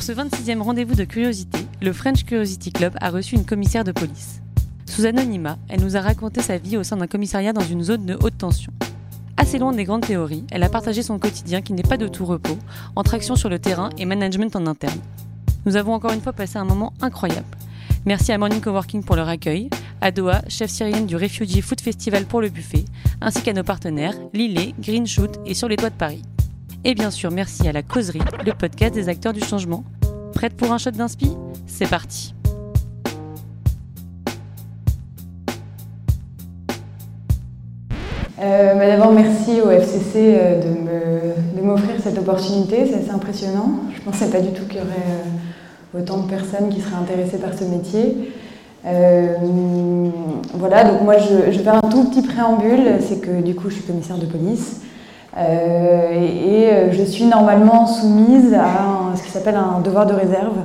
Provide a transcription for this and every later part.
Pour ce 26e rendez-vous de curiosité, le French Curiosity Club a reçu une commissaire de police. Sous anonymat, elle nous a raconté sa vie au sein d'un commissariat dans une zone de haute tension. Assez loin des grandes théories, elle a partagé son quotidien qui n'est pas de tout repos, entre action sur le terrain et management en interne. Nous avons encore une fois passé un moment incroyable. Merci à Morning Coworking pour leur accueil, à Doha, chef syrienne du Refugee Food Festival pour le buffet, ainsi qu'à nos partenaires Lillet, Green Shoot et Sur les toits de Paris. Et bien sûr, merci à la Causerie, le podcast des acteurs du changement. Prête pour un shot d'inspi? C'est parti euh, bah, D'abord, merci au FCC euh, de m'offrir cette opportunité, c'est assez impressionnant. Je ne pensais pas du tout qu'il y aurait euh, autant de personnes qui seraient intéressées par ce métier. Voilà, donc moi je, je, un tout petit préambule, c'est que du coup je suis commissaire de police et, euh, je suis normalement soumise à ce qui s'appelle un devoir de réserve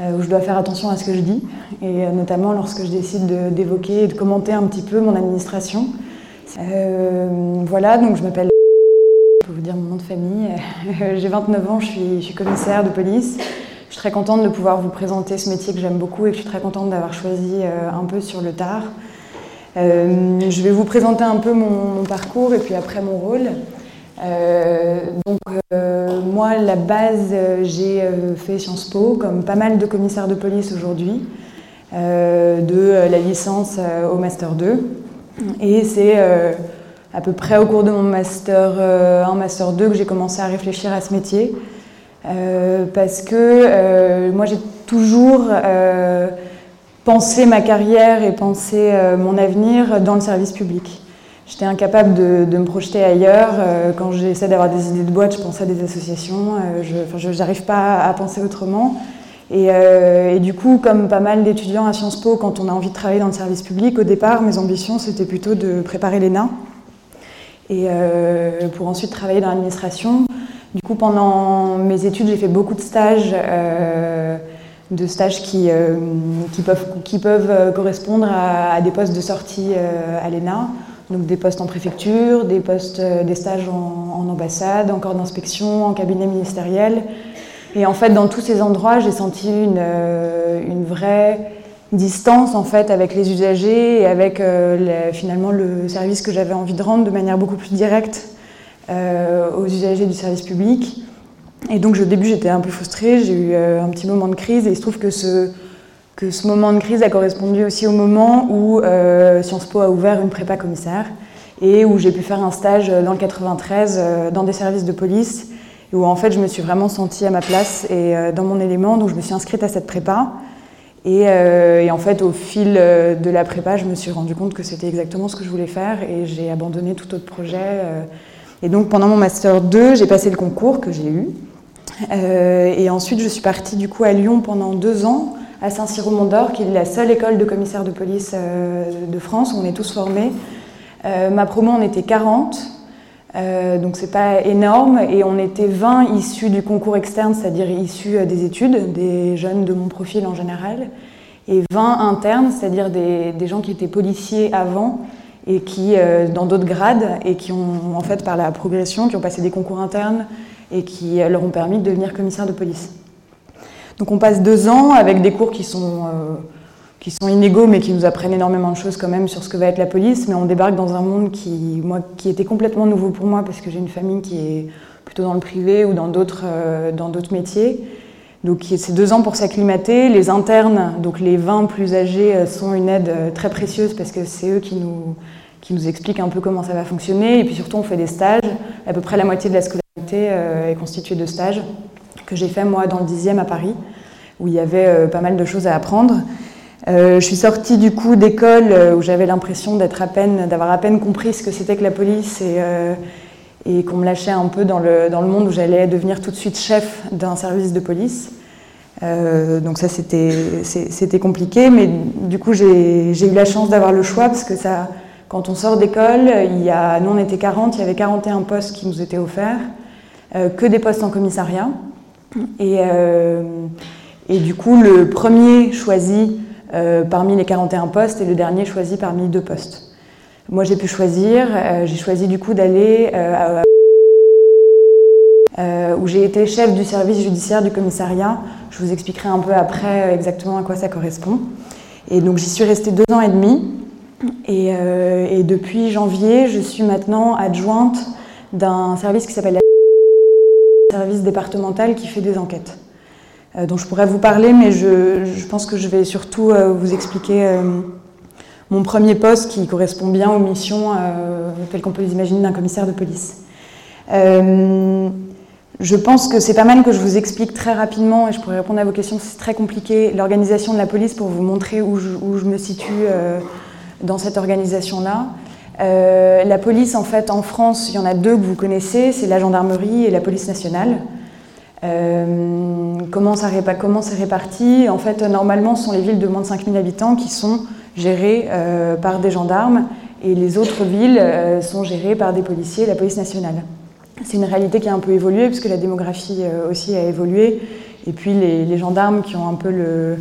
où je dois faire attention à ce que je dis et notamment lorsque je décide d'évoquer et de commenter un petit peu mon administration. voilà, donc je m'appelle, je peux vous dire mon nom de famille, j'ai 29 ans, je suis, commissaire de police. Je suis très contente de pouvoir vous présenter ce métier que j'aime beaucoup et que je suis très contente d'avoir choisi euh, un peu sur le tard. Euh, je vais vous présenter un peu mon, parcours et puis après mon rôle. Euh, donc moi, la base, j'ai fait Sciences Po, comme pas mal de commissaires de police aujourd'hui, de la licence au Master 2. Et c'est à peu près au cours de mon Master 1, Master 2 que j'ai commencé à réfléchir à ce métier. Euh, parce que euh, moi j'ai toujours euh, pensé ma carrière et pensé mon avenir dans le service public. J'étais incapable de, me projeter ailleurs. quand j'essaie d'avoir des idées de boîte, je pense à des associations. je n'arrive pas à penser autrement. Et, et, du coup, comme pas mal d'étudiants à Sciences Po, quand on a envie de travailler dans le service public, au départ, mes ambitions, c'était plutôt de préparer l'ENA et pour ensuite travailler dans l'administration. Du coup, pendant mes études, j'ai fait beaucoup de stages, euh, de stages qui, euh, qui peuvent, qui peuvent euh, correspondre à, des postes de sortie à l'ENA, donc des postes en préfecture, des postes, des stages en, ambassade, en corps d'inspection, en cabinet ministériel. Et en fait, dans tous ces endroits, j'ai senti une, une, vraie distance en fait avec les usagers et avec finalement le service que j'avais envie de rendre de manière beaucoup plus directe euh, aux usagers du service public. Et donc au début j'étais un peu frustrée, j'ai eu euh, un petit moment de crise et il se trouve que ce, que ce moment de crise a correspondu aussi au moment où euh, Sciences Po a ouvert une prépa commissaire et où j'ai pu faire un stage dans le 93 dans des services de police où en fait je me suis vraiment sentie à ma place et dans mon élément, donc je me suis inscrite à cette prépa. Et, en fait, au fil de la prépa, je me suis rendu compte que c'était exactement ce que je voulais faire et j'ai abandonné tout autre projet. Et donc pendant mon master 2, j'ai passé le concours que j'ai eu. Euh, et ensuite, je suis partie du coup à Lyon pendant deux ans, à Saint-Cyr-au-Mont-d'Or, qui est la seule école de commissaire de police euh, de France où on est tous formés. Euh, ma promo, on était 40, donc c'est pas énorme, et on était 20 issus du concours externe, c'est-à-dire issus des études, des jeunes de mon profil en général, et 20 internes, c'est-à-dire des, gens qui étaient policiers avant et qui, euh, dans d'autres grades, et qui ont, en fait, par la progression, qui ont passé des concours internes et qui euh, leur ont permis de devenir commissaire de police. Donc on passe deux ans avec des cours qui sont, euh, qui sont inégaux, mais qui nous apprennent énormément de choses quand même sur ce que va être la police, mais on débarque dans un monde qui, moi, qui était complètement nouveau pour moi, parce que j'ai une famille qui est plutôt dans le privé ou dans d'autres d'autres métiers. Donc c'est deux ans pour s'acclimater. Les internes, donc les 20 plus âgés, sont une aide très précieuse parce que c'est eux qui nous, qui nous explique un peu comment ça va fonctionner. Et puis surtout, on fait des stages. À peu près la moitié de la scolarité euh, est constituée de stages que j'ai fait moi dans le 10e à Paris, où il y avait euh, pas mal de choses à apprendre. Euh, je suis sortie du coup d'école où j'avais l'impression d'être à peine, d'avoir à peine compris ce que c'était que la police et, et qu'on me lâchait un peu dans le, dans le monde où j'allais devenir tout de suite chef d'un service de police. donc ça c'était compliqué, mais du coup j'ai eu la chance d'avoir le choix parce que ça, quand on sort d'école, nous on était 40, il y avait 41 postes qui nous étaient offerts, euh, que des postes en commissariat. Et, euh, et, du coup, le premier choisi euh, parmi les 41 postes et le dernier choisi parmi deux postes. Moi j'ai pu choisir, j'ai choisi du coup d'aller où j'ai été chef du service judiciaire du commissariat. Je vous expliquerai un peu après exactement à quoi ça correspond. Et donc j'y suis restée deux ans et demi. Et, et depuis janvier, je suis maintenant adjointe d'un service qui s'appelle service départemental qui fait des enquêtes, euh, dont je pourrais vous parler, mais je, pense que je vais surtout euh, vous expliquer euh, mon premier poste qui correspond bien aux missions telles qu'on peut les imaginer d'un commissaire de police. je pense que c'est pas mal que je vous explique très rapidement, et je pourrais répondre à vos questions, c'est très compliqué, l'organisation de la police pour vous montrer où je me situe dans cette organisation-là. Euh, la police, en fait, en France, il y en a deux que vous connaissez, c'est la gendarmerie et la police nationale. Euh, comment, comment c'est réparti? En fait, normalement, ce sont les villes de moins de 5000 habitants qui sont gérées euh, par des gendarmes et les autres villes sont gérées par des policiers, la police nationale. C'est une réalité qui a un peu évolué puisque la démographie aussi a évolué et puis les gendarmes qui ont un peu le,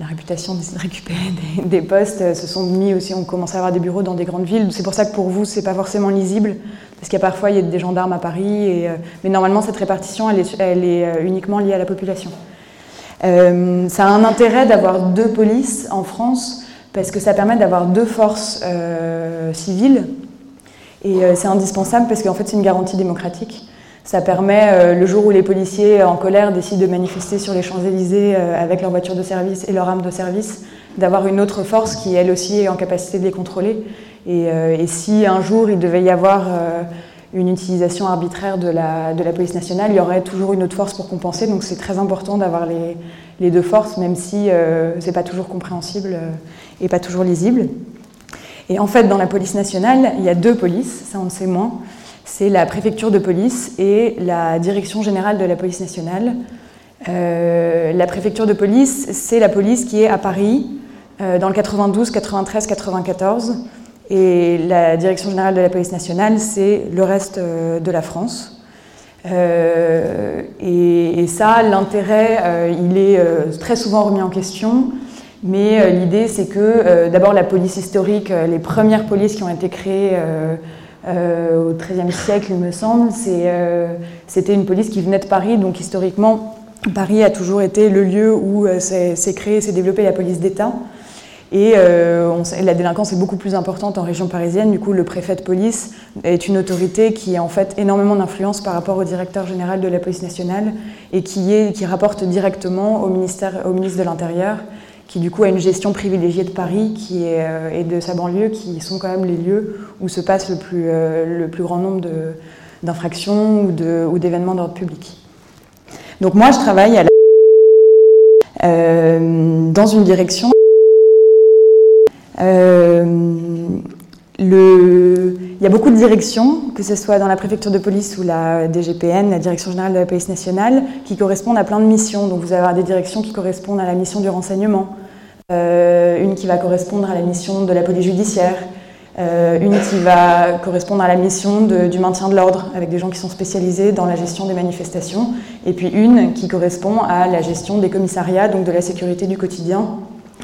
la réputation de récupérer des, postes euh, se sont mis aussi, on commence à avoir des bureaux dans des grandes villes. C'est pour ça que pour vous, c'est pas forcément lisible, parce qu'il y a parfois des gendarmes à Paris, euh, mais normalement cette répartition, elle est, elle est, euh, uniquement liée à la population. ça a un intérêt d'avoir deux polices en France, parce que ça permet d'avoir deux forces civiles, et c'est indispensable parce qu'en fait c'est une garantie démocratique. Ça permet, euh, le jour où les policiers en colère décident de manifester sur les Champs-Élysées euh, avec leur voiture de service et leur arme de service, d'avoir une autre force qui, elle aussi, est en capacité de les contrôler. Et, euh, si un jour il devait y avoir une utilisation arbitraire de la, police nationale, il y aurait toujours une autre force pour compenser. Donc c'est très important d'avoir les, les, deux forces, même si ce n'est pas toujours compréhensible et pas toujours lisible. Et en fait, dans la police nationale, il y a deux polices, ça on le sait moins c'est la préfecture de police et la direction générale de la police nationale. Euh, la préfecture de police, c'est la police qui est à Paris, euh, dans le 92, 93, 94. Et la direction générale de la police nationale, c'est le reste euh, de la France. Et, ça, l'intérêt, il est très souvent remis en question. Mais l'idée, c'est que d'abord la police historique, les premières polices qui ont été créées au XIIIe siècle, il me semble. Euh, c'était une police qui venait de Paris, donc historiquement, Paris a toujours été le lieu où euh, s'est créée, s'est développée la police d'État. Et la délinquance est beaucoup plus importante en région parisienne. Du coup, le préfet de police est une autorité qui a en fait énormément d'influence par rapport au directeur général de la police nationale et qui, qui rapporte directement au, ministère, au ministre de l'Intérieur qui du coup a une gestion privilégiée de Paris euh, et de sa banlieue, qui sont quand même les lieux où se passe le plus, euh, le plus grand nombre d'infractions ou d'événements d'ordre public. Donc moi, je travaille. Euh, dans une direction. Il y a beaucoup de directions, que ce soit dans la préfecture de police ou la DGPN, la Direction générale de la police nationale, qui correspondent à plein de missions. Donc vous avez des directions qui correspondent à la mission du renseignement, une qui va correspondre à la mission de la police judiciaire, euh, une qui va correspondre à la mission du maintien de l'ordre, avec des gens qui sont spécialisés dans la gestion des manifestations, et puis une qui correspond à la gestion des commissariats, donc de la sécurité du quotidien,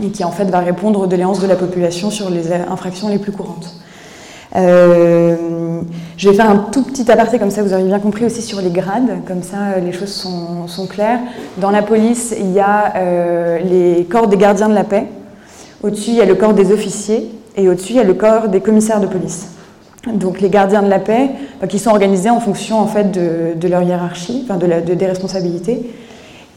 et qui en fait va répondre aux doléances de la population sur les infractions les plus courantes. Euh, je vais faire un tout petit aparté, comme ça vous aurez bien compris aussi sur les grades, comme ça les choses sont, claires. Dans la police, il y a euh, les corps des gardiens de la paix, au-dessus il y a le corps des officiers, et au-dessus il y a le corps des commissaires de police. Donc les gardiens de la paix, bah, qui sont organisés en fonction en fait de, leur hiérarchie, enfin de, des responsabilités.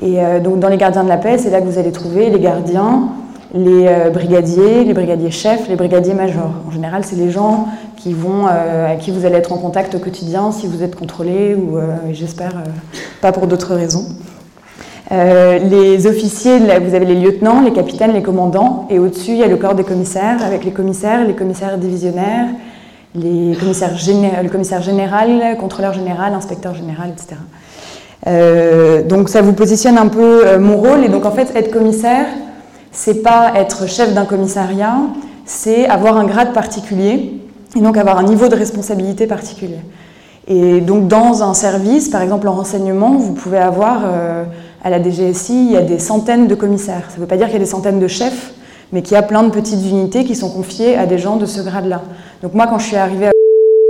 Et euh, donc dans les gardiens de la paix, c'est là que vous allez trouver les gardiens, les euh, brigadiers, les brigadiers chefs, les brigadiers majors. En général, c'est les gens qui vont, euh, à qui vous allez être en contact au quotidien si vous êtes contrôlé ou, euh, j'espère, pas pour d'autres raisons. les officiers, vous avez les lieutenants, les capitaines, les commandants, et au-dessus, il y a le corps des commissaires, avec les commissaires, les commissaires divisionnaires, les commissaires le commissaire général, contrôleur général, inspecteur général, etc. donc ça vous positionne un peu mon rôle, et donc en fait, être commissaire, c'est pas être chef d'un commissariat, c'est avoir un grade particulier et donc avoir un niveau de responsabilité particulier. Et donc dans un service, par exemple en renseignement, vous pouvez avoir euh, à la DGSI, il y a des centaines de commissaires. Ça ne veut pas dire qu'il y a des centaines de chefs, mais qu'il y a plein de petites unités qui sont confiées à des gens de ce grade-là. Donc moi, quand je suis arrivée à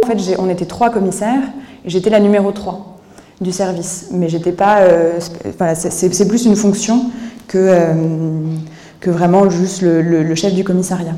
en fait, on était trois commissaires et j'étais la numéro 3. du service. Mais j'étais pas. voilà, c'est plus une fonction que, que vraiment juste le, chef du commissariat.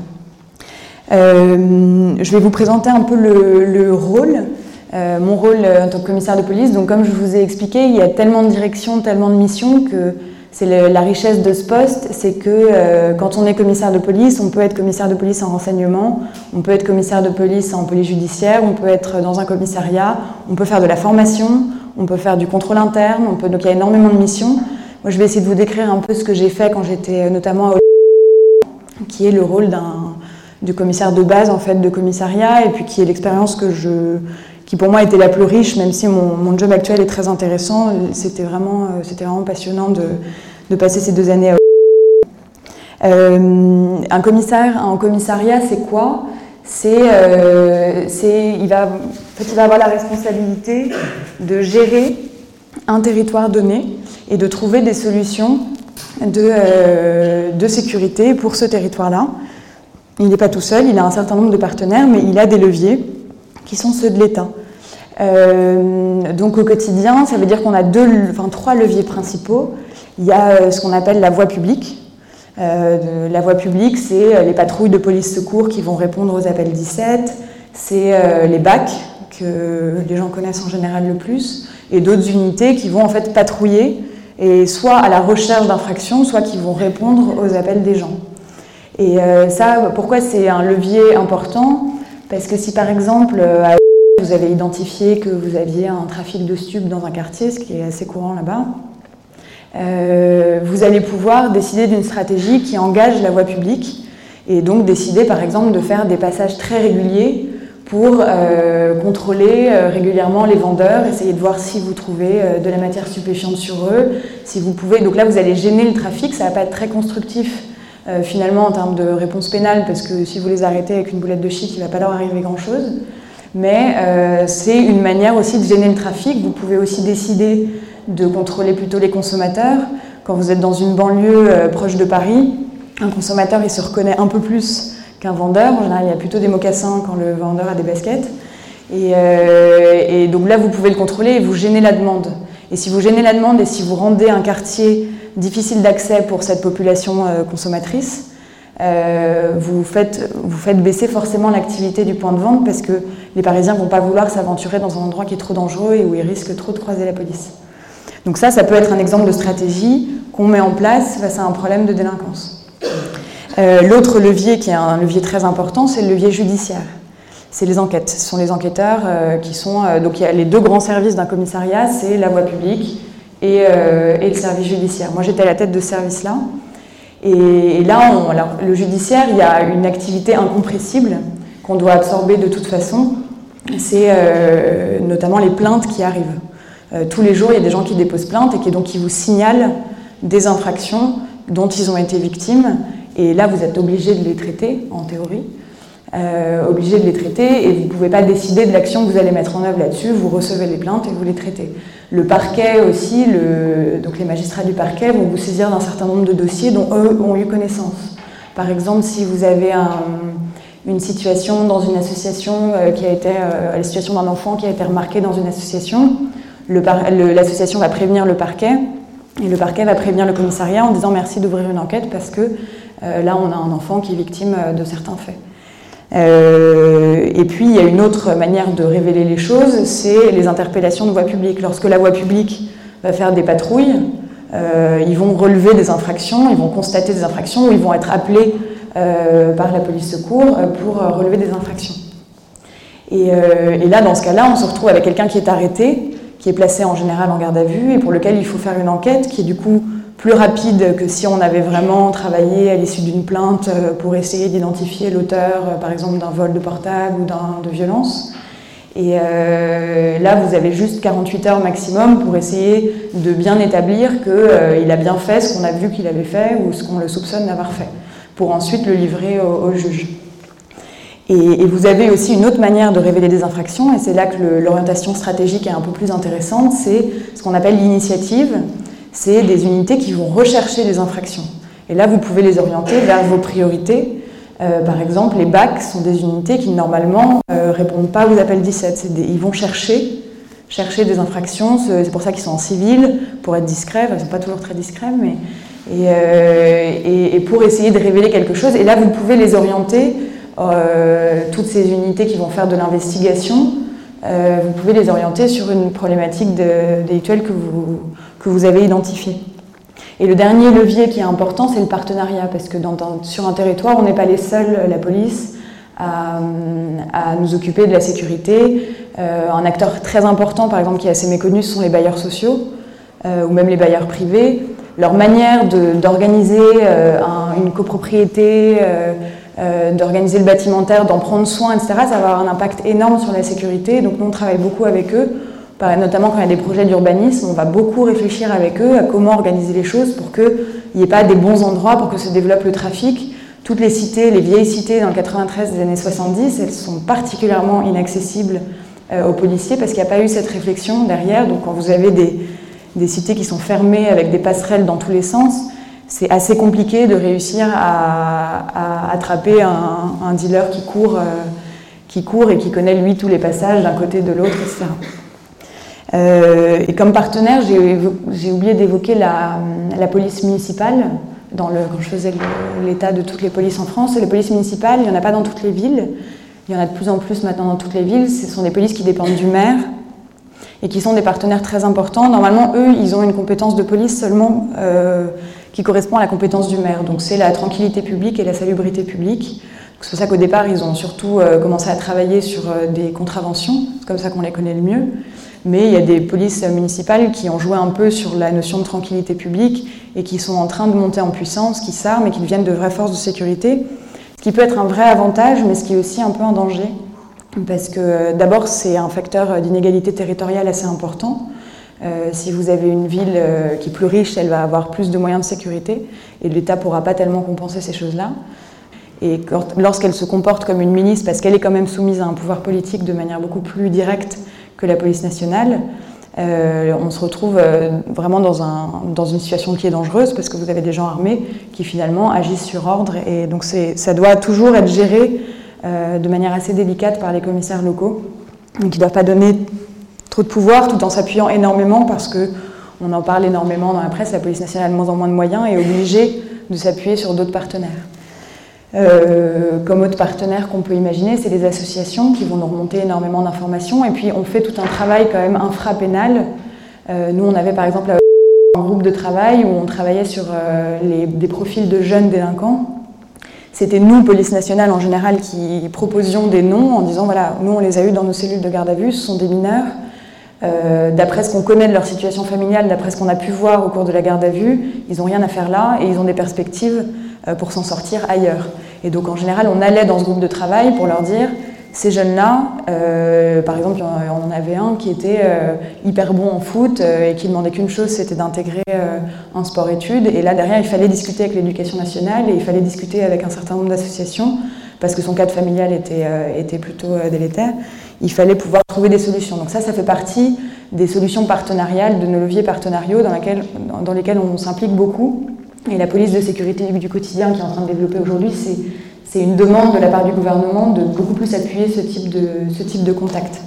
je vais vous présenter un peu le, le rôle. mon rôle en tant que commissaire de police. Donc, comme je vous ai expliqué, il y a tellement de directions, tellement de missions que c'est la richesse de ce poste, c'est que euh, quand on est commissaire de police, on peut être commissaire de police en renseignement, on peut être commissaire de police en police judiciaire, on peut être dans un commissariat, on peut faire de la formation, on peut faire du contrôle interne, donc il y a énormément de missions. Moi, je vais essayer de vous décrire un peu ce que j'ai fait quand j'étais euh, notamment à qui est le rôle d'un du commissaire de base en fait de commissariat et puis qui est l'expérience que je qui pour moi était la plus riche, même si mon, job actuel est très intéressant. C'était vraiment, euh, c'était vraiment passionnant de, de, passer ces deux années à euh, un commissaire en commissariat, c'est quoi? Euh, c'est, il, va, en fait, il va avoir la responsabilité de gérer un territoire donné et de trouver des solutions de, de sécurité pour ce territoire-là. Il n'est pas tout seul, il a un certain nombre de partenaires, mais il a des leviers qui sont ceux de l'État. Euh, donc au quotidien, ça veut dire qu'on a deux, enfin, trois leviers principaux. Il y a euh, ce qu'on appelle la voie publique. Euh, la voie publique, c'est les patrouilles de police secours qui vont répondre aux appels 17, c'est les BAC que les gens connaissent en général le plus, et d'autres unités qui vont en fait patrouiller et soit à la recherche d'infractions, soit qui vont répondre aux appels des gens. Et ça, pourquoi c'est un levier important? Parce que si par exemple à vous avez identifié que vous aviez un trafic de stupes dans un quartier, ce qui est assez courant là-bas. Euh, vous allez pouvoir décider d'une stratégie qui engage la voie publique et donc décider par exemple de faire des passages très réguliers pour euh, contrôler euh, régulièrement les vendeurs, essayer de voir si vous trouvez de la matière stupéfiante sur eux, si vous pouvez. Donc là, vous allez gêner le trafic, ça va pas être très constructif finalement en termes de réponse pénale parce que si vous les arrêtez avec une boulette de shit, il va pas leur arriver grand-chose mais euh, c'est une manière aussi de gêner le trafic. Vous pouvez aussi décider de contrôler plutôt les consommateurs. Quand vous êtes dans une banlieue euh, proche de Paris, un consommateur il se reconnaît un peu plus qu'un vendeur. En général, il y a plutôt des mocassins quand le vendeur a des baskets. Et, euh, et, donc là, vous pouvez le contrôler et vous gênez la demande. Et si vous gênez la demande et si vous rendez un quartier difficile d'accès pour cette population consommatrice, euh, vous, faites, vous faites baisser forcément l'activité du point de vente parce que les Parisiens ne vont pas vouloir s'aventurer dans un endroit qui est trop dangereux et où ils risquent trop de croiser la police. Donc ça, ça peut être un exemple de stratégie qu'on met en place face à un problème de délinquance. Euh, l'autre levier, qui est un levier très important, c'est le levier judiciaire. C'est les enquêtes. Ce sont les enquêteurs euh, qui sont... donc il y a les deux grands services d'un commissariat, c'est la voie publique et, le service judiciaire. Moi, j'étais à la tête de ce service-là. Et, là, le judiciaire, il y a une activité incompressible qu'on doit absorber de toute façon. C'est euh, notamment les plaintes qui arrivent. Euh, tous les jours, il y a des gens qui déposent plainte et qui donc qui vous signalent des infractions dont ils ont été victimes. Et là, vous êtes obligé de les traiter, en théorie. Euh, obligé de les traiter et vous ne pouvez pas décider de l'action que vous allez mettre en œuvre là-dessus. Vous recevez les plaintes et vous les traitez. Le parquet aussi, donc les magistrats du parquet vont vous saisir d'un certain nombre de dossiers dont eux ont eu connaissance. Par exemple, si vous avez une situation dans une association euh, qui a été, euh, la situation d'un enfant qui a été remarquée dans une association, l'association va prévenir le parquet et le parquet va prévenir le commissariat en disant merci d'ouvrir une enquête parce que là on a un enfant qui est victime de certains faits. Euh, et puis, il y a une autre manière de révéler les choses, c'est les interpellations de voie publique. Lorsque la voie publique va faire des patrouilles, euh, ils vont relever des infractions, ils vont constater des infractions, ou ils vont être appelés euh, par la police secours pour relever des infractions. Et, et là, dans ce cas-là, on se retrouve avec quelqu'un qui est arrêté, qui est placé en général en garde à vue, et pour lequel il faut faire une enquête qui est du coup plus rapide que si on avait vraiment travaillé à l'issue d'une plainte euh, pour essayer d'identifier l'auteur, euh, par exemple, d'un vol de portable ou de violence. Et euh, là, vous avez juste 48 heures maximum pour essayer de bien établir qu'il a bien fait ce qu'on a vu qu'il avait fait ou ce qu'on le soupçonne d'avoir fait, pour ensuite le livrer au, juge. Et, vous avez aussi une autre manière de révéler des infractions, et c'est là que l'orientation stratégique est un peu plus intéressante, c'est ce qu'on appelle l'initiative c'est des unités qui vont rechercher les infractions. Et là, vous pouvez les orienter vers vos priorités. Euh, par exemple, les BAC sont des unités qui normalement ne euh, répondent pas aux appels 17. ils vont chercher chercher des infractions. C'est pour ça qu'ils sont en civil, pour être discrets. ils ne sont pas toujours très discrets, mais. Et, et, pour essayer de révéler quelque chose. Et là, vous pouvez les orienter, toutes ces unités qui vont faire de l'investigation, vous pouvez les orienter sur une problématique délictuelle que vous, que vous avez identifiée. Et le dernier levier qui est important, c'est le partenariat, parce que sur un territoire, on n'est pas les seuls, la police, à, nous occuper de la sécurité. Euh, un acteur très important, par exemple, qui est assez méconnu, ce sont les bailleurs sociaux, euh, ou même les bailleurs privés. Leur manière d'organiser euh, une copropriété, d'organiser le bâtimentaire, d'en prendre soin, etc., ça va avoir un impact énorme sur la sécurité. Donc nous, on travaille beaucoup avec eux notamment quand il y a des projets d'urbanisme, on va beaucoup réfléchir avec eux à comment organiser les choses pour qu'il n'y ait pas des bons endroits pour que se développe le trafic. Toutes les cités, les vieilles cités dans le 93 des années 70, elles sont particulièrement inaccessibles euh, aux policiers parce qu'il n'y a pas eu cette réflexion derrière. Donc quand vous avez des, cités qui sont fermées avec des passerelles dans tous les sens, c'est assez compliqué de réussir à, attraper un, dealer qui court, euh, qui court et qui connaît lui tous les passages d'un côté de l'autre, etc. Euh, et comme partenaire, j'ai oublié d'évoquer la, police municipale. Quand je faisais l'état de toutes les polices en France, les polices municipales, il n'y en a pas dans toutes les villes. Il y en a de plus en plus maintenant dans toutes les villes. Ce sont des polices qui dépendent du maire et qui sont des partenaires très importants. Normalement, eux, ils ont une compétence de police seulement euh, qui correspond à la compétence du maire. Donc c'est la tranquillité publique et la salubrité publique. C'est pour ça qu'au départ, ils ont surtout euh, commencé à travailler sur des contraventions. C'est comme ça qu'on les connaît le mieux mais il y a des polices municipales qui ont joué un peu sur la notion de tranquillité publique et qui sont en train de monter en puissance, qui s'arment et qui deviennent de vraies forces de sécurité, ce qui peut être un vrai avantage, mais ce qui est aussi un peu un danger, parce que d'abord c'est un facteur d'inégalité territoriale assez important. Euh, si vous avez une ville euh, qui est plus riche, elle va avoir plus de moyens de sécurité et l'État ne pourra pas tellement compenser ces choses-là. Et lorsqu'elle se comporte comme une milice, parce qu'elle est quand même soumise à un pouvoir politique de manière beaucoup plus directe que la police nationale, euh, on se retrouve euh, vraiment dans, un, dans, une situation qui est dangereuse parce que vous avez des gens armés qui finalement agissent sur ordre et donc ça doit toujours être géré euh, de manière assez délicate par les commissaires locaux qui ne doivent pas donner trop de pouvoir tout en s'appuyant énormément parce que on en parle énormément dans la presse, la police nationale a de moins en moins de moyens et est obligée de s'appuyer sur d'autres partenaires. Euh, comme autre partenaire qu'on peut imaginer, c'est les associations qui vont nous remonter énormément d'informations. Et puis on fait tout un travail quand même infrapénal. Euh, nous, on avait par exemple un groupe de travail où on travaillait sur euh, les, des profils de jeunes délinquants. C'était nous, police nationale en général, qui proposions des noms en disant voilà, nous on les a eus dans nos cellules de garde à vue, ce sont des mineurs. D'après ce qu'on connaît de leur situation familiale, d'après ce qu'on a pu voir au cours de la garde à vue, ils n'ont rien à faire là et ils ont des perspectives euh, pour s'en sortir ailleurs. Et donc en général, on allait dans ce groupe de travail pour leur dire, ces jeunes-là, euh, par exemple, on en avait un qui était euh, hyper bon en foot et qui demandait qu'une chose, c'était d'intégrer un sport-études. Et là, derrière, il fallait discuter avec l'éducation nationale et il fallait discuter avec un certain nombre d'associations parce que son cadre familial était, était plutôt délétère. Il fallait pouvoir trouver des solutions. Donc ça, ça fait partie des solutions partenariales, de nos leviers partenariaux dans, lesquels on s'implique beaucoup et la police de sécurité du quotidien qui est en train de développer aujourd'hui, c'est une demande de la part du gouvernement de beaucoup plus appuyer ce type de, ce type de contact.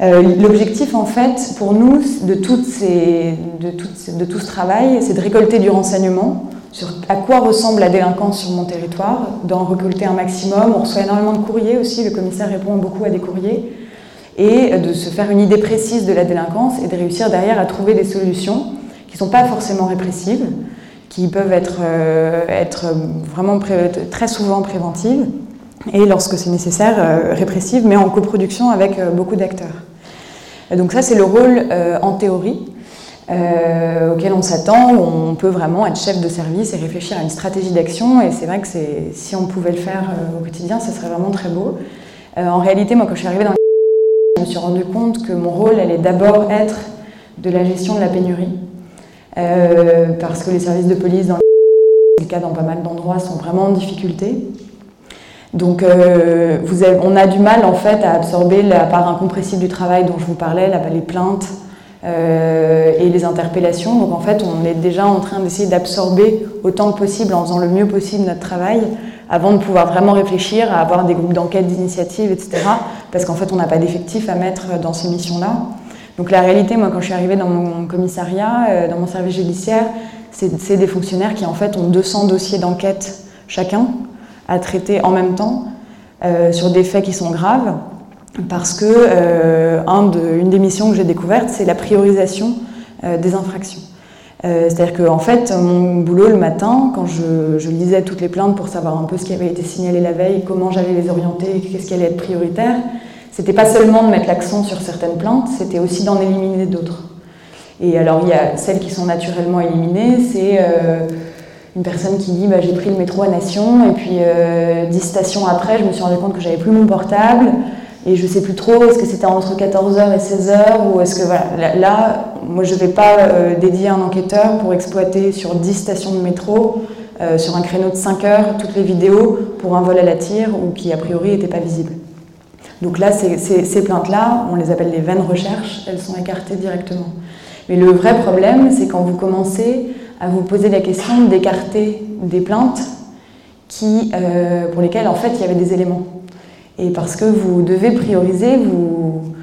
Euh, l'objectif, en fait, pour nous, de, toutes ces, de, tout ce travail, c'est de récolter du renseignement sur à quoi ressemble la délinquance sur mon territoire, d'en récolter un maximum. On reçoit énormément de courriers aussi, le commissaire répond beaucoup à des courriers, et de se faire une idée précise de la délinquance et de réussir derrière à trouver des solutions qui ne sont pas forcément répressives, qui peuvent être, euh, vraiment très souvent préventives et lorsque c'est nécessaire, euh, répressives, mais en coproduction avec beaucoup d'acteurs. Donc ça, c'est le rôle en théorie auquel on s'attend, où on peut vraiment être chef de service et réfléchir à une stratégie d'action. Et c'est vrai que si on pouvait le faire au quotidien, ce serait vraiment très beau. en réalité, moi, quand je suis arrivée dans je me suis rendu compte que mon rôle allait d'abord être de la gestion de la pénurie. Euh, parce que les services de police, dans le cas dans pas mal d'endroits, sont vraiment en difficulté. Donc euh, on a du mal en fait à absorber la part incompressible du travail dont je vous parlais, les plaintes euh, et les interpellations. Donc en fait on est déjà en train d'essayer d'absorber autant que possible en faisant le mieux possible notre travail avant de pouvoir vraiment réfléchir à avoir des groupes d'enquête, d'initiatives, etc. Parce qu'en fait on n'a pas d'effectifs à mettre dans ces missions-là. Donc la réalité, moi, quand je suis arrivée dans mon commissariat, dans mon service judiciaire, c'est des fonctionnaires qui en fait ont 200 dossiers d'enquête chacun à traiter en même temps sur des faits qui sont graves parce que euh, une des missions que j'ai découvertes, c'est la priorisation euh, des infractions. Euh, c'est-à-dire que en fait, mon boulot le matin, quand je, lisais toutes les plaintes pour savoir un peu ce qui avait été signalé la veille, comment j'allais les orienter, qu'est-ce qui allait être prioritaire, c'était pas seulement de mettre l'accent sur certaines plaintes, c'était aussi d'en éliminer d'autres. Et alors il y a celles qui sont naturellement éliminées, c'est une personne qui dit bah, j'ai pris le métro à Nation et puis dix stations après, je me suis rendu compte que j'avais plus mon portable. Et je sais plus trop, est-ce que c'était entre 14h et 16h ou est-ce que voilà, là, moi je ne vais pas euh, dédier un enquêteur pour exploiter sur 10 stations de métro, euh, sur un créneau de 5 heures, toutes les vidéos pour un vol à la tire ou qui a priori n'étaient pas visibles. Donc là, ces, ces plaintes-là, on les appelle les vaines recherches, elles sont écartées directement. Mais le vrai problème, c'est quand vous commencez à vous poser la question d'écarter des plaintes qui, euh, pour lesquelles en fait il y avait des éléments. Et parce que vous devez prioriser, vous,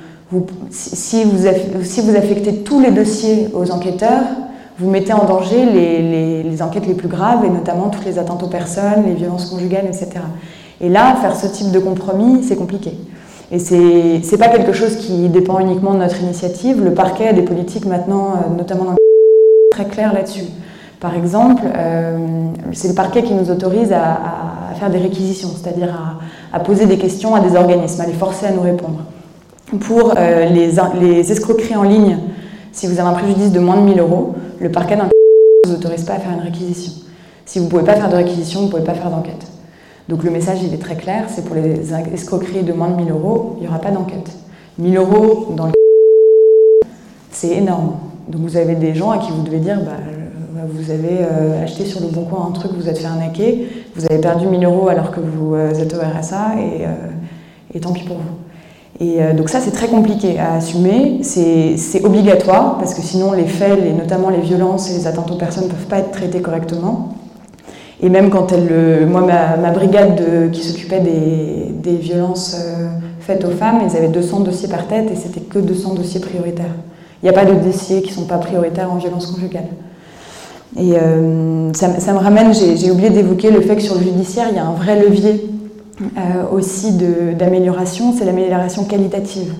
si, vous, si, vous, affectez tous les dossiers aux enquêteurs, vous mettez en danger les, enquêtes les plus graves, et notamment toutes les attentes aux personnes, les violences conjugales, etc. Et là, faire ce type de compromis, c'est compliqué. Et ce n'est pas quelque chose qui dépend uniquement de notre initiative. Le parquet a des politiques maintenant, euh, notamment dans le très claires là-dessus. Par exemple, euh, c'est le parquet qui nous autorise à, faire des réquisitions, c'est-à-dire à, poser des questions à des organismes, à les forcer à nous répondre. Pour euh, les, escroqueries en ligne, si vous avez un préjudice de moins de 1000 euros, le parquet ne vous autorise pas à faire une réquisition. Si vous ne pouvez pas faire de réquisition, vous ne pouvez pas faire d'enquête. Donc le message, il est très clair, c'est pour les escroqueries de moins de 1000 euros, il n'y aura pas d'enquête. 1000 euros dans le c'est énorme. Donc vous avez des gens à qui vous devez dire, bah, vous avez euh, acheté sur le bon coin un truc, vous êtes fait arnaquer, vous avez perdu 1000 euros alors que vous euh, êtes au RSA et, euh, et tant pis pour vous. Et donc ça, c'est très compliqué à assumer. C'est obligatoire parce que sinon les faits, et notamment les violences et les attentes aux personnes, ne peuvent pas être traités correctement. Et même quand elle, moi, ma, brigade de, qui s'occupait des, des, violences faites aux femmes, ils avaient 200 dossiers par tête et c'était que 200 dossiers prioritaires. Il n'y a pas de dossiers qui ne sont pas prioritaires en violence conjugale. Et euh, ça, me ramène, j'ai oublié d'évoquer le fait que sur le judiciaire, il y a un vrai levier euh, aussi d'amélioration, c'est l'amélioration qualitative.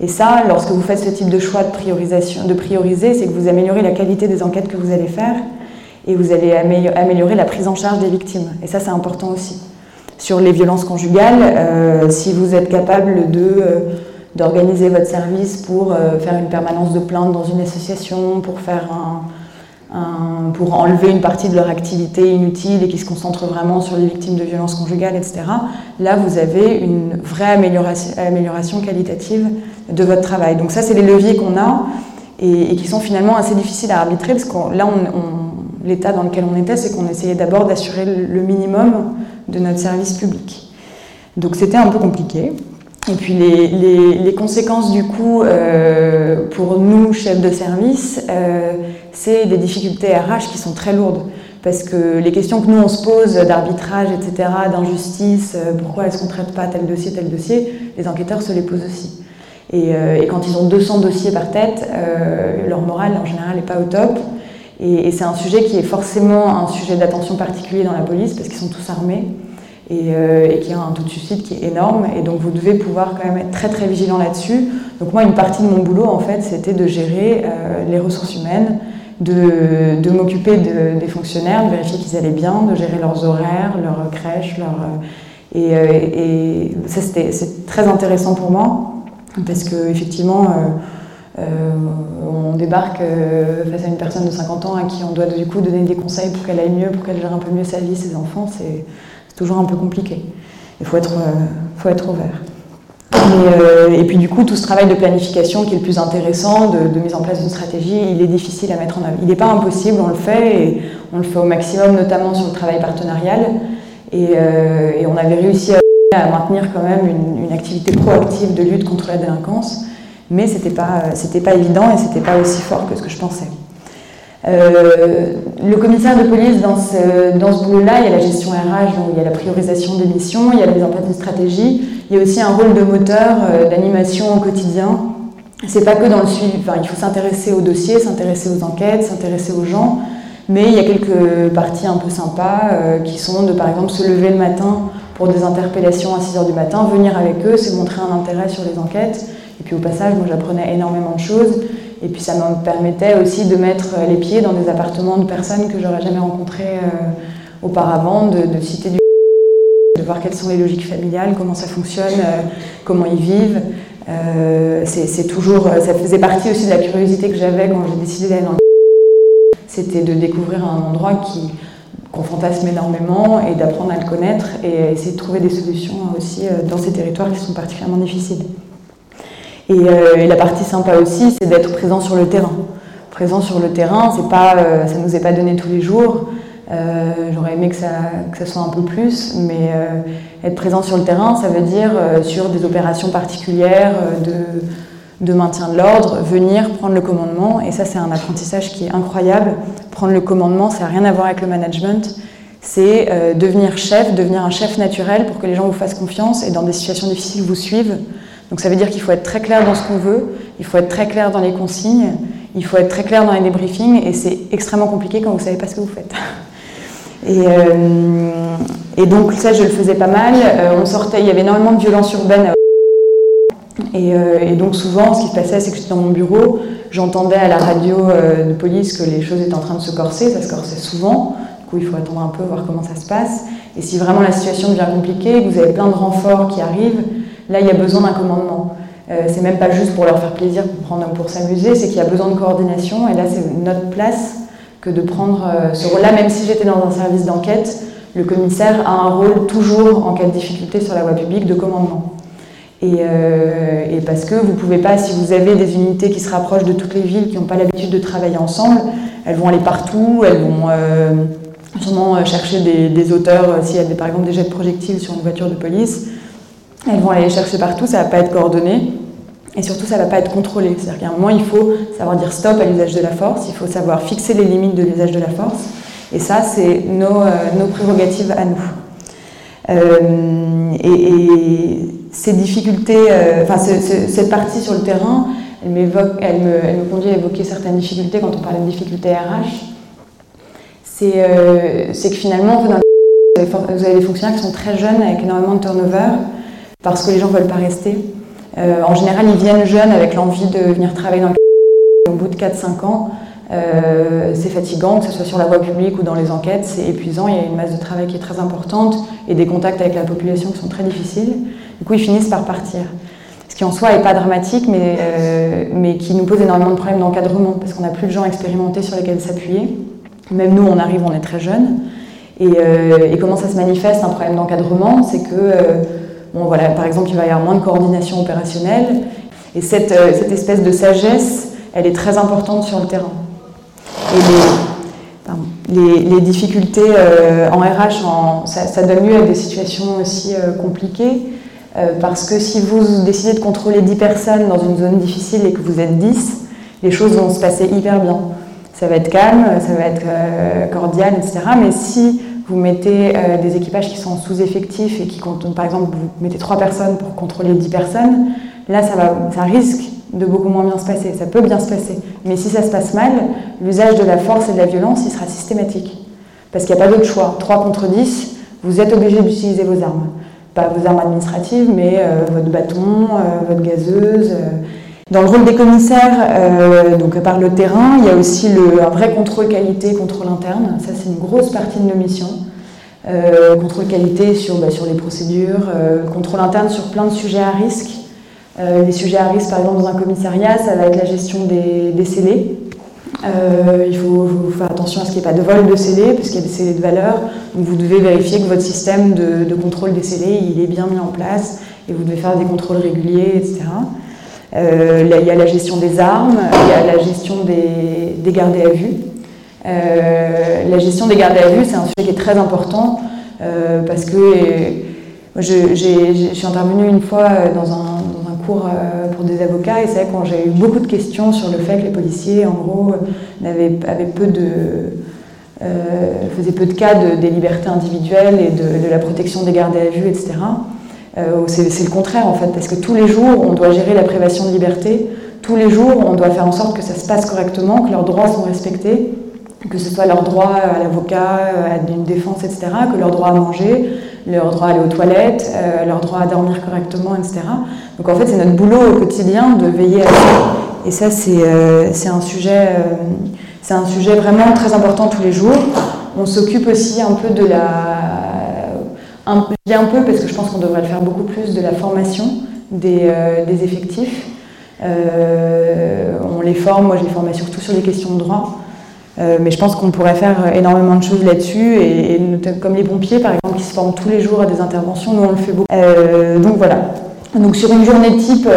Et ça, lorsque vous faites ce type de choix de, priorisation, de prioriser, c'est que vous améliorez la qualité des enquêtes que vous allez faire et vous allez améliorer la prise en charge des victimes. Et ça, c'est important aussi. Sur les violences conjugales, euh, si vous êtes capable de d'organiser votre service pour faire une permanence de plainte dans une association, pour faire un, pour enlever une partie de leur activité inutile et qui se concentre vraiment sur les victimes de violences conjugales, etc. Là, vous avez une vraie amélioration, qualitative de votre travail. Donc ça, c'est les leviers qu'on a et, qui sont finalement assez difficiles à arbitrer parce que là, l'état dans lequel on était, c'est qu'on essayait d'abord d'assurer le minimum de notre service public. Donc c'était un peu compliqué. Et puis les, conséquences du coup euh, pour nous, chefs de service, euh, c'est des difficultés RH qui sont très lourdes. Parce que les questions que nous on se pose d'arbitrage, etc., d'injustice, euh, pourquoi est-ce qu'on ne traite pas tel dossier, tel dossier, les enquêteurs se les posent aussi. Et, quand ils ont 200 dossiers par tête, leur morale en général n'est pas au top. Et, et c'est un sujet qui est forcément un sujet d'attention particulier dans la police parce qu'ils sont tous armés. Euh, et, qui a un taux de suicide qui est énorme. Et donc vous devez pouvoir quand même être très très vigilant là-dessus. Donc moi, une partie de mon boulot, en fait, c'était de gérer euh, les ressources humaines, de, m'occuper de, des fonctionnaires, de vérifier qu'ils allaient bien, de gérer leurs horaires, leurs crèches, leurs... Et, euh, et, ça, c'était très intéressant pour moi, parce qu'effectivement, euh, on débarque face à une personne de 50 ans à qui on doit du coup donner des conseils pour qu'elle aille mieux, pour qu'elle gère un peu mieux sa vie, ses enfants. Toujours un peu compliqué. Il faut être, euh, faut être ouvert. Euh, et, puis du coup, tout ce travail de planification qui est le plus intéressant, de, mise en place d'une stratégie, il est difficile à mettre en œuvre. Il n'est pas impossible, on le fait, et on le fait au maximum, notamment sur le travail partenarial. Et, euh, on avait réussi à, maintenir quand même une, activité proactive de lutte contre la délinquance, mais ce n'était pas, pas évident et ce n'était pas aussi fort que ce que je pensais. Euh, le commissaire de police, dans ce, boulot-là, il y a la gestion RH, donc il y a la priorisation des missions, il y a la mise en place stratégie, il y a aussi un rôle de moteur, euh, d'animation au quotidien, c'est pas que dans le suivi. Enfin, il faut s'intéresser aux dossiers, s'intéresser aux enquêtes, s'intéresser aux gens. Mais il y a quelques parties un peu sympas euh, qui sont de, par exemple, se lever le matin pour des interpellations à 6 h du matin, venir avec eux, c'est montrer un intérêt sur les enquêtes. Et puis au passage, moi j'apprenais énormément de choses. Et puis ça me permettait aussi de mettre les pieds dans des appartements de personnes que j'aurais jamais rencontrées euh, auparavant, de, citer du de voir quelles sont les logiques familiales, comment ça fonctionne, euh, comment ils vivent. Euh, c'est toujours, ça faisait partie aussi de la curiosité que j'avais quand j'ai décidé d'aller dans C'était de découvrir un endroit qui qu'on fantasme énormément et d'apprendre à le connaître et essayer de trouver des solutions aussi dans ces territoires qui sont particulièrement difficiles. Euh, et, la partie sympa aussi, c'est d'être présent sur le terrain. Présent sur le terrain, c'est pas, euh, ça nous est pas donné tous les jours. Euh, j'aurais aimé que ça, soit un peu plus, mais être présent sur le terrain, ça veut dire sur des opérations particulières de, de maintien de l'ordre, venir prendre le commandement. Et ça, c'est un apprentissage qui est incroyable. Prendre le commandement, ça n'a rien à voir avec le management. C'est devenir chef, devenir un chef naturel pour que les gens vous fassent confiance et dans des situations difficiles vous suivent. Donc ça veut dire qu'il faut être très clair dans ce qu'on veut, il faut être très clair dans les consignes, il faut être très clair dans les débriefings, et c'est extrêmement compliqué quand vous ne savez pas ce que vous faites. Et, euh, et, donc ça, je le faisais pas mal. Euh, on sortait, il y avait énormément de violence urbaine. Et, euh, et donc souvent, ce qui se passait, c'est que j'étais dans mon bureau, j'entendais à la radio de police que les choses étaient en train de se corser, ça se corsait souvent. Du coup, il faut attendre un peu, voir comment ça se passe. Et si vraiment la situation devient compliquée, vous avez plein de renforts qui arrivent, Là, il y a besoin d'un commandement. Euh, c'est même pas juste pour leur faire plaisir, pour, prendre, pour s'amuser, c'est qu'il y a besoin de coordination. Et là, c'est notre place que de prendre euh, ce rôle-là. Même si j'étais dans un service d'enquête, le commissaire a un rôle toujours, en cas de difficulté sur la voie publique, de commandement. Et, euh, parce que vous ne pouvez pas, si vous avez des unités qui se rapprochent de toutes les villes, qui n'ont pas l'habitude de travailler ensemble, elles vont aller partout, elles vont sûrement chercher des, des auteurs, s'il y a des, par exemple des jets de projectiles sur une voiture de police, elles vont aller les chercher partout, ça ne va pas être coordonné. Et surtout, ça ne va pas être contrôlé. C'est-à-dire qu'à un moment, il faut savoir dire stop à l'usage de la force, il faut savoir fixer les limites de l'usage de la force. Et ça, c'est nos, euh, nos, prérogatives à nous. Euh, et, ces difficultés, euh, enfin, cette partie sur le terrain, elle, elle, me, elle, me, conduit à évoquer certaines difficultés quand on parle de difficultés RH. C'est que finalement, vous avez des fonctionnaires qui sont très jeunes avec énormément de turnover parce que les gens ne veulent pas rester. Euh, en général, ils viennent jeunes avec l'envie de venir travailler dans le au bout de 4-5 ans. Euh, c'est fatigant, que ce soit sur la voie publique ou dans les enquêtes, c'est épuisant, il y a une masse de travail qui est très importante et des contacts avec la population qui sont très difficiles. Du coup, ils finissent par partir. Ce qui en soi n'est pas dramatique, mais, euh, mais qui nous pose énormément de problèmes d'encadrement, parce qu'on n'a plus de gens expérimentés sur lesquels s'appuyer. Même nous, on arrive, on est très jeunes. Et, et comment ça se manifeste, un problème d'encadrement C'est que Par exemple, il va y avoir moins de coordination opérationnelle. Et cette, euh, espèce de sagesse, elle est très importante sur le terrain. Les, difficultés euh, en RH, ça, donne lieu à des situations aussi euh, compliquées. parce que si vous décidez de contrôler 10 personnes dans une zone difficile et que vous êtes 10, les choses vont se passer hyper bien. Ça va être calme, ça va être cordial, etc. Mais si vous mettez euh, des équipages qui sont sous-effectifs et qui comptent, par exemple, vous mettez trois personnes pour contrôler 10 personnes, là, ça, va, ça risque de beaucoup moins bien se passer. Ça peut bien se passer. Mais si ça se passe mal, l'usage de la force et de la violence, il sera systématique. Parce qu'il n'y a pas d'autre choix. 3 contre 10, vous êtes obligé d'utiliser vos armes. Pas vos armes administratives, mais euh, votre bâton, euh, votre gazeuse. Dans le rôle des commissaires, euh, donc par le terrain, il y a aussi un vrai contrôle qualité, contrôle interne. Ça, c'est une grosse partie de nos missions. Euh, contrôle qualité sur, bah, sur les procédures, euh, contrôle interne sur plein de sujets à risque. Euh, les sujets à risque, par exemple, dans un commissariat, ça va être la gestion des, des scellés. il faut, faire attention à ce qu'il n'y ait pas de vol de scellés, parce qu'il y a des scellés de valeur. Donc vous devez vérifier que votre système de, de contrôle des scellés il est bien mis en place et vous devez faire des contrôles réguliers, etc. Euh, il y a la gestion des armes, il y a la gestion des, gardés à vue. Euh, la gestion des gardés à vue, c'est un sujet qui est très important euh, parce que je, suis intervenue une fois dans un, cours pour des avocats et c'est vrai quand j'ai eu beaucoup de questions sur le fait que les policiers, en gros, faisaient peu de cas de, des libertés individuelles et de, la protection des gardés à vue, etc. Euh, c'est le contraire en fait, parce que tous les jours, on doit gérer la privation de liberté, tous les jours, on doit faire en sorte que ça se passe correctement, que leurs droits sont respectés, que ce soit leur droit à l'avocat, à une défense, etc., que leur droit à manger, leur droit à aller aux toilettes, euh, leur droit à dormir correctement, etc. Donc en fait, c'est notre boulot au quotidien de veiller à ça. Et ça, c'est euh, un, sujet, euh, c'est un sujet vraiment très important tous les jours. On s'occupe aussi un peu de la... Un, je dis un peu parce que je pense qu'on devrait le faire beaucoup plus de la formation des, des effectifs. on les forme, moi je les formais surtout sur les questions de droit. Euh, mais je pense qu'on pourrait faire énormément de choses là-dessus, et, comme les pompiers, par exemple, qui se forment tous les jours à des interventions, nous on le fait beaucoup. Euh, donc voilà. Donc sur une journée type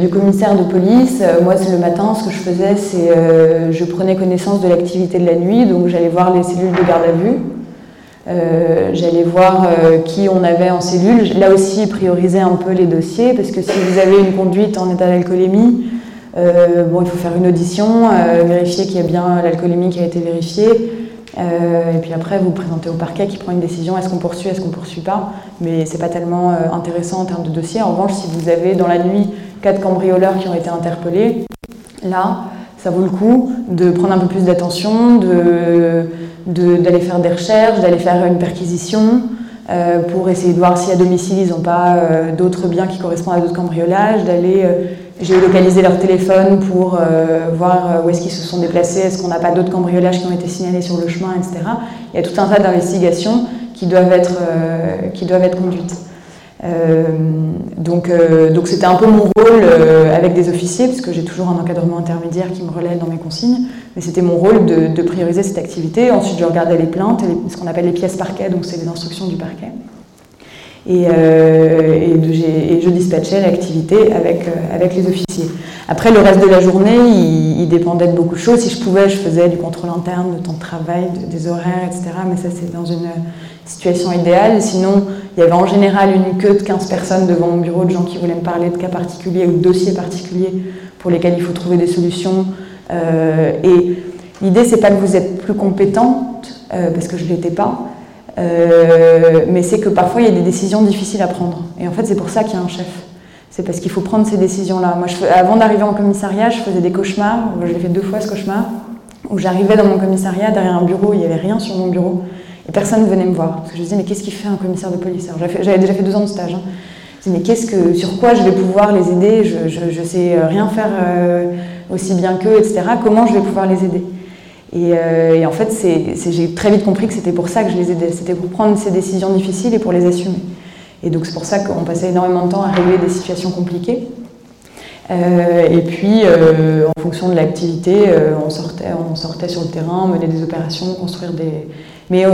du commissaire de police, euh, moi le matin, ce que je faisais, c'est je prenais connaissance de l'activité de la nuit, donc j'allais voir les cellules de garde à vue. J'allais voir qui on avait en cellule. Là aussi, prioriser un peu les dossiers, parce que si vous avez une conduite en état d'alcoolémie, euh, bon, il faut faire une audition, euh, vérifier qu'il y a bien l'alcoolémie qui a été vérifiée. Euh, et puis après, vous, vous présentez au parquet qui prend une décision est-ce qu'on poursuit, est-ce qu'on poursuit pas. Mais ce n'est pas tellement intéressant en termes de dossier. En revanche, si vous avez dans la nuit quatre cambrioleurs qui ont été interpellés, là, ça vaut le coup de prendre un peu plus d'attention, d'aller de, faire des recherches, d'aller faire une perquisition. pour essayer de voir si à domicile ils n'ont pas d'autres biens qui correspondent à d'autres cambriolages, d'aller localisé leur téléphone pour euh, voir euh, où est-ce qu'ils se sont déplacés, est-ce qu'on n'a pas d'autres cambriolages qui ont été signalés sur le chemin, etc. Il y a tout un tas d'investigations qui euh, qui doivent être conduites. Donc donc c'était un peu mon rôle avec des officiers, parce que j'ai toujours un encadrement intermédiaire qui me relaie dans mes consignes, mais c'était mon rôle de, prioriser cette activité. Ensuite, je regardais les plaintes, ce qu'on appelle les pièces parquet, donc c'est les instructions du parquet. Euh, et, je dispatchais l'activité avec, euh, avec les officiers. Après, le reste de la journée, il, dépendait de beaucoup de choses. Si je pouvais, je faisais du contrôle interne, de temps de travail, des horaires, etc. Mais ça, c'est dans une situation idéale. Sinon, il y avait en général une queue de 15 personnes devant mon bureau, de gens qui voulaient me parler de cas particuliers ou de dossiers particuliers pour lesquels il faut trouver des solutions. Euh, et l'idée, c'est pas que vous êtes plus compétente, parce que je ne l'étais pas, euh, mais c'est que parfois il y a des décisions difficiles à prendre. Et en fait, c'est pour ça qu'il y a un chef. C'est parce qu'il faut prendre ces décisions-là. Moi, avant d'arriver en commissariat, je faisais des cauchemars. Je l'ai fait deux fois ce cauchemar, où j'arrivais dans mon commissariat derrière un bureau, il n'y avait rien sur mon bureau, personne ne venait me voir. Parce que je me disais, mais qu'est-ce qu'il fait un commissaire de police J'avais déjà fait deux ans de stage. Hein. Je me disais, mais que, sur quoi je vais pouvoir les aider? Je ne sais rien faire euh, aussi bien qu'eux, etc. Comment je vais pouvoir les aider? Euh, et, en fait, j'ai très vite compris que c'était pour ça que je les aidais. C'était pour prendre ces décisions difficiles et pour les assumer. Et donc c'est pour ça qu'on passait énormément de temps à régler des situations compliquées. Euh, et puis, en fonction de l'activité, on, sortait, on sortait sur le terrain, mener des opérations, construire des... Mais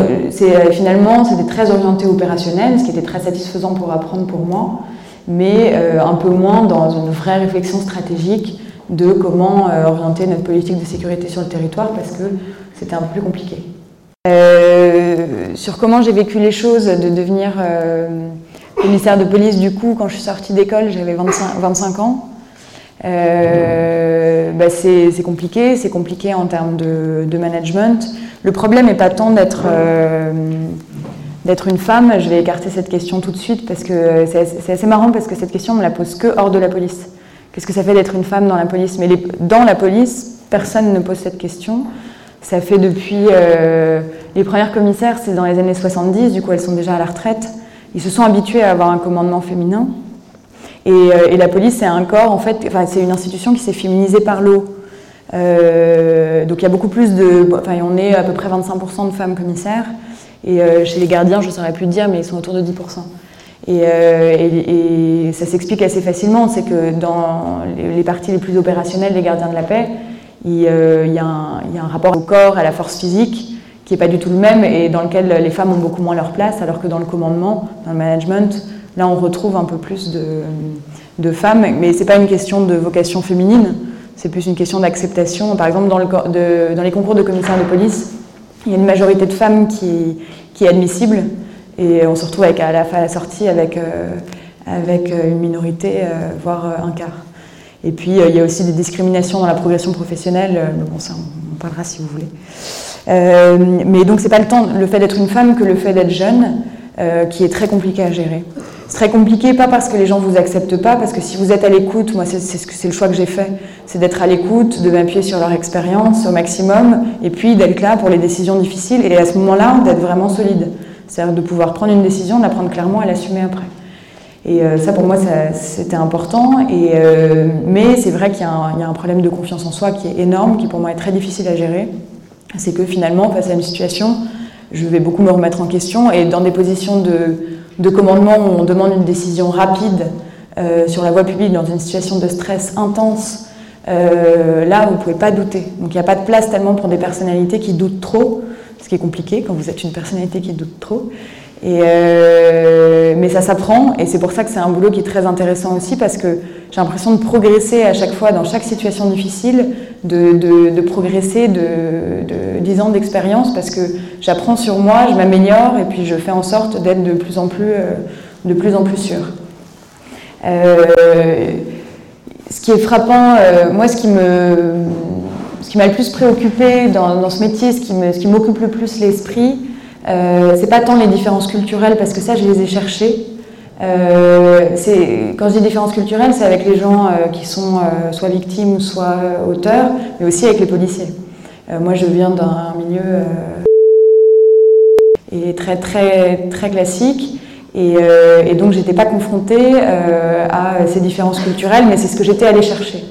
finalement, c'était très orienté opérationnel, ce qui était très satisfaisant pour apprendre pour moi, mais un peu moins dans une vraie réflexion stratégique de comment euh, orienter notre politique de sécurité sur le territoire parce que c'était un peu plus compliqué. Euh, sur comment j'ai vécu les choses de devenir euh, commissaire de police, du coup, quand je suis sortie d'école, j'avais 25, 25, ans. Bah, c'est compliqué, c'est compliqué en termes de, management. Le problème n'est pas tant d'être d'être une femme. Je vais écarter cette question tout de suite parce que c'est assez marrant parce que cette question on me la pose que hors de la police. Qu'est-ce que ça fait d'être une femme dans la police? Mais dans la police, personne ne pose cette question. Ça fait depuis euh, les premières commissaires, c'est dans les années 70, du coup elles sont déjà à la retraite. Ils se sont habitués à avoir un commandement féminin. Et, euh, la police, c'est un corps, en fait, enfin, c'est une institution qui s'est féminisée par l'eau. Euh, donc il y a beaucoup plus de. Enfin, on est à peu près 25% de femmes commissaires. Et chez les gardiens, je ne saurais plus dire, mais ils sont autour de 10%. Euh, et, ça s'explique assez facilement, c'est que dans les, parties les plus opérationnelles des gardiens de la paix, euh, il, y a un, rapport au corps, à la force physique, qui n'est pas du tout le même et dans lequel les femmes ont beaucoup moins leur place, alors que dans le commandement, dans le management, là on retrouve un peu plus de, femmes, mais ce n'est pas une question de vocation féminine, c'est plus une question d'acceptation. Par exemple, dans, le, dans, les concours de commissaires de police, il y a une majorité de femmes qui, est admissible, et on se retrouve avec, à la, sortie avec, euh, euh, une minorité, euh, voire un quart. Et puis il y a aussi des discriminations dans la progression professionnelle, mais bon, ça on, parlera si vous voulez. mais donc c'est pas le temps, le fait d'être une femme que le fait d'être jeune, qui est très compliqué à gérer. C'est très compliqué, pas parce que les gens vous acceptent pas, parce que si vous êtes à l'écoute, moi c'est le choix que j'ai fait, c'est d'être à l'écoute, de m'appuyer sur leur expérience au maximum, et puis d'être là pour les décisions difficiles, et à ce moment-là, d'être vraiment solide. C'est-à-dire de pouvoir prendre une décision, de la prendre clairement et l'assumer après. Et euh, ça, pour moi, c'était important. Et, euh, mais c'est vrai qu'il y, a un problème de confiance en soi qui est énorme, qui pour moi est très difficile à gérer. C'est que finalement, face à une situation, je vais beaucoup me remettre en question. Et dans des positions de, de commandement où on demande une décision rapide euh, sur la voie publique dans une situation de stress intense, euh, là, vous ne pouvez pas douter. Donc il n'y a pas de place tellement pour des personnalités qui doutent trop, ce qui est compliqué quand vous êtes une personnalité qui doute trop. Euh, mais ça s'apprend et c'est pour ça que c'est un boulot qui est très intéressant aussi parce que j'ai l'impression de progresser à chaque fois dans chaque situation difficile, de, progresser de, de 10 ans d'expérience parce que j'apprends sur moi, je m'améliore et puis je fais en sorte d'être de plus en plus, euh, de plus, en plus sûr. Euh, ce qui est frappant, euh, moi ce qui me, ce qui m'a le plus préoccupé dans, dans, ce métier, ce qui m'occupe le plus l'esprit, euh, c'est pas tant les différences culturelles, parce que ça, je les ai cherchées. Euh, quand je dis différences culturelles, c'est avec les gens euh, qui sont euh, soit victimes, soit auteurs, mais aussi avec les policiers. Euh, moi, je viens d'un milieu et très, très, très classique. Et, et donc, j'étais pas confrontée à ces différences culturelles, mais c'est ce que j'étais allée chercher.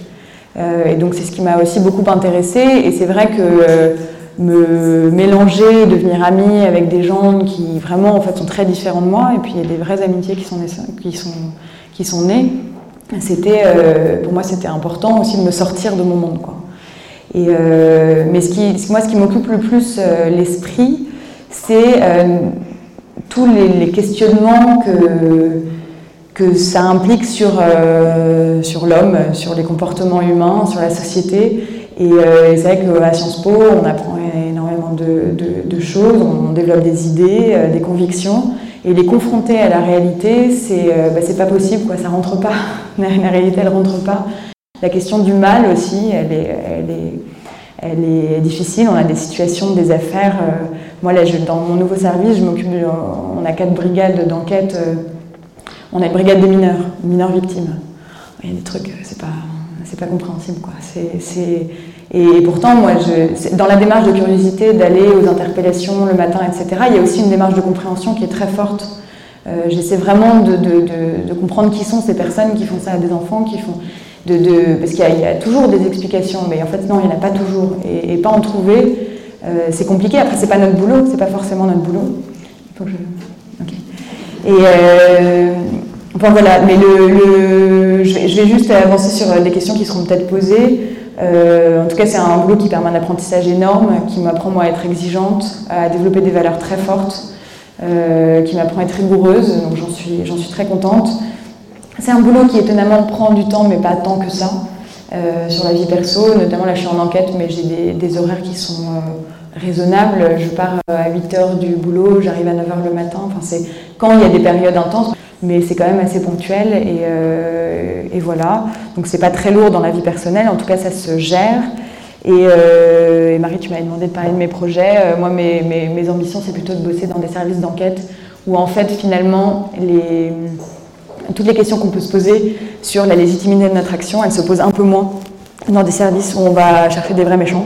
et donc, c'est ce qui m'a aussi beaucoup intéressée. Et c'est vrai que me mélanger, devenir amie avec des gens qui vraiment en fait sont très différents de moi, et puis il y a des vraies amitiés qui sont, qui sont, qui sont nées. C'était, euh, pour moi, c'était important aussi de me sortir de mon monde, quoi. Et euh, mais ce qui, moi, ce qui m'occupe le plus euh, l'esprit, c'est tous les, les, questionnements que que ça implique sur, sur l'homme, sur les comportements humains, sur la société. Et, euh, c'est vrai qu'à Sciences Po, on apprend énormément de, choses, on développe des idées, euh, des convictions. Et les confronter à la réalité, c'est euh, bah, pas possible, quoi, ça rentre pas. La, réalité, elle rentre pas. La question du mal aussi, elle est, difficile. On a des situations, des affaires. Euh, moi, là, dans mon nouveau service, je m'occupe on a quatre brigades d'enquête. On a une brigade des mineurs, mineurs victimes. Il y a des trucs, c'est pas, c'est pas compréhensible, quoi. Et pourtant, moi, je, dans la démarche de curiosité, d'aller aux interpellations le matin, etc., il y a aussi une démarche de compréhension qui est très forte. Euh, J'essaie vraiment de, de, comprendre qui sont ces personnes qui font ça à des enfants, qui font. De, parce qu'il y, a toujours des explications, mais en fait, non, il n'y en a pas toujours. Et, pas en trouver, euh, c'est compliqué. Après, c'est pas notre boulot, c'est pas forcément notre boulot. Il faut que je. Et. Euh, Enfin voilà, mais le, le, je, vais, juste avancer sur des questions qui seront peut-être posées. Euh, en tout cas, c'est un boulot qui permet un apprentissage énorme, qui m'apprend moi à être exigeante, à développer des valeurs très fortes, euh, qui m'apprend à être rigoureuse, donc j'en suis, j'en suis très contente. C'est un boulot qui étonnamment prend du temps, mais pas tant que ça, euh, sur la vie perso. Notamment là, je suis en enquête, mais j'ai des, des, horaires qui sont raisonnables. Je pars à 8 h du boulot, j'arrive à 9 h le matin. Enfin, c'est quand il y a des périodes intenses mais c'est quand même assez ponctuel et, euh, et voilà. Donc c'est pas très lourd dans la vie personnelle, en tout cas ça se gère. Et, euh, Marie, tu m'avais demandé de parler de mes projets. Euh, moi, mes, mes, ambitions, c'est plutôt de bosser dans des services d'enquête où en fait finalement toutes les questions qu'on peut se poser sur la légitimité de notre action, elles se posent un peu moins dans des services où on va chercher des vrais méchants.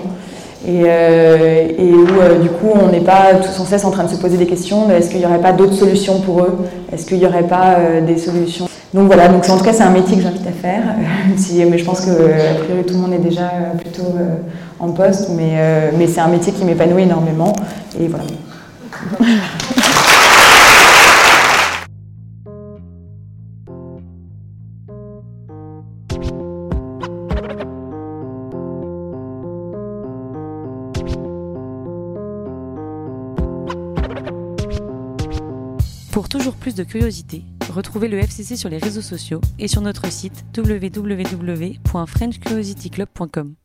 Et, euh, et, où euh, du coup on n'est pas tout sans cesse en train de se poser des questions est-ce qu'il n'y aurait pas d'autres solutions pour eux? Est-ce qu'il n'y aurait pas euh, des solutions? Donc voilà, donc en tout cas c'est un métier que j'invite à faire, mais je pense que tout le monde est déjà plutôt en poste, mais, mais c'est un métier qui m'épanouit énormément et voilà. de curiosité, retrouvez le FCC sur les réseaux sociaux et sur notre site www.frenchcuriosityclub.com.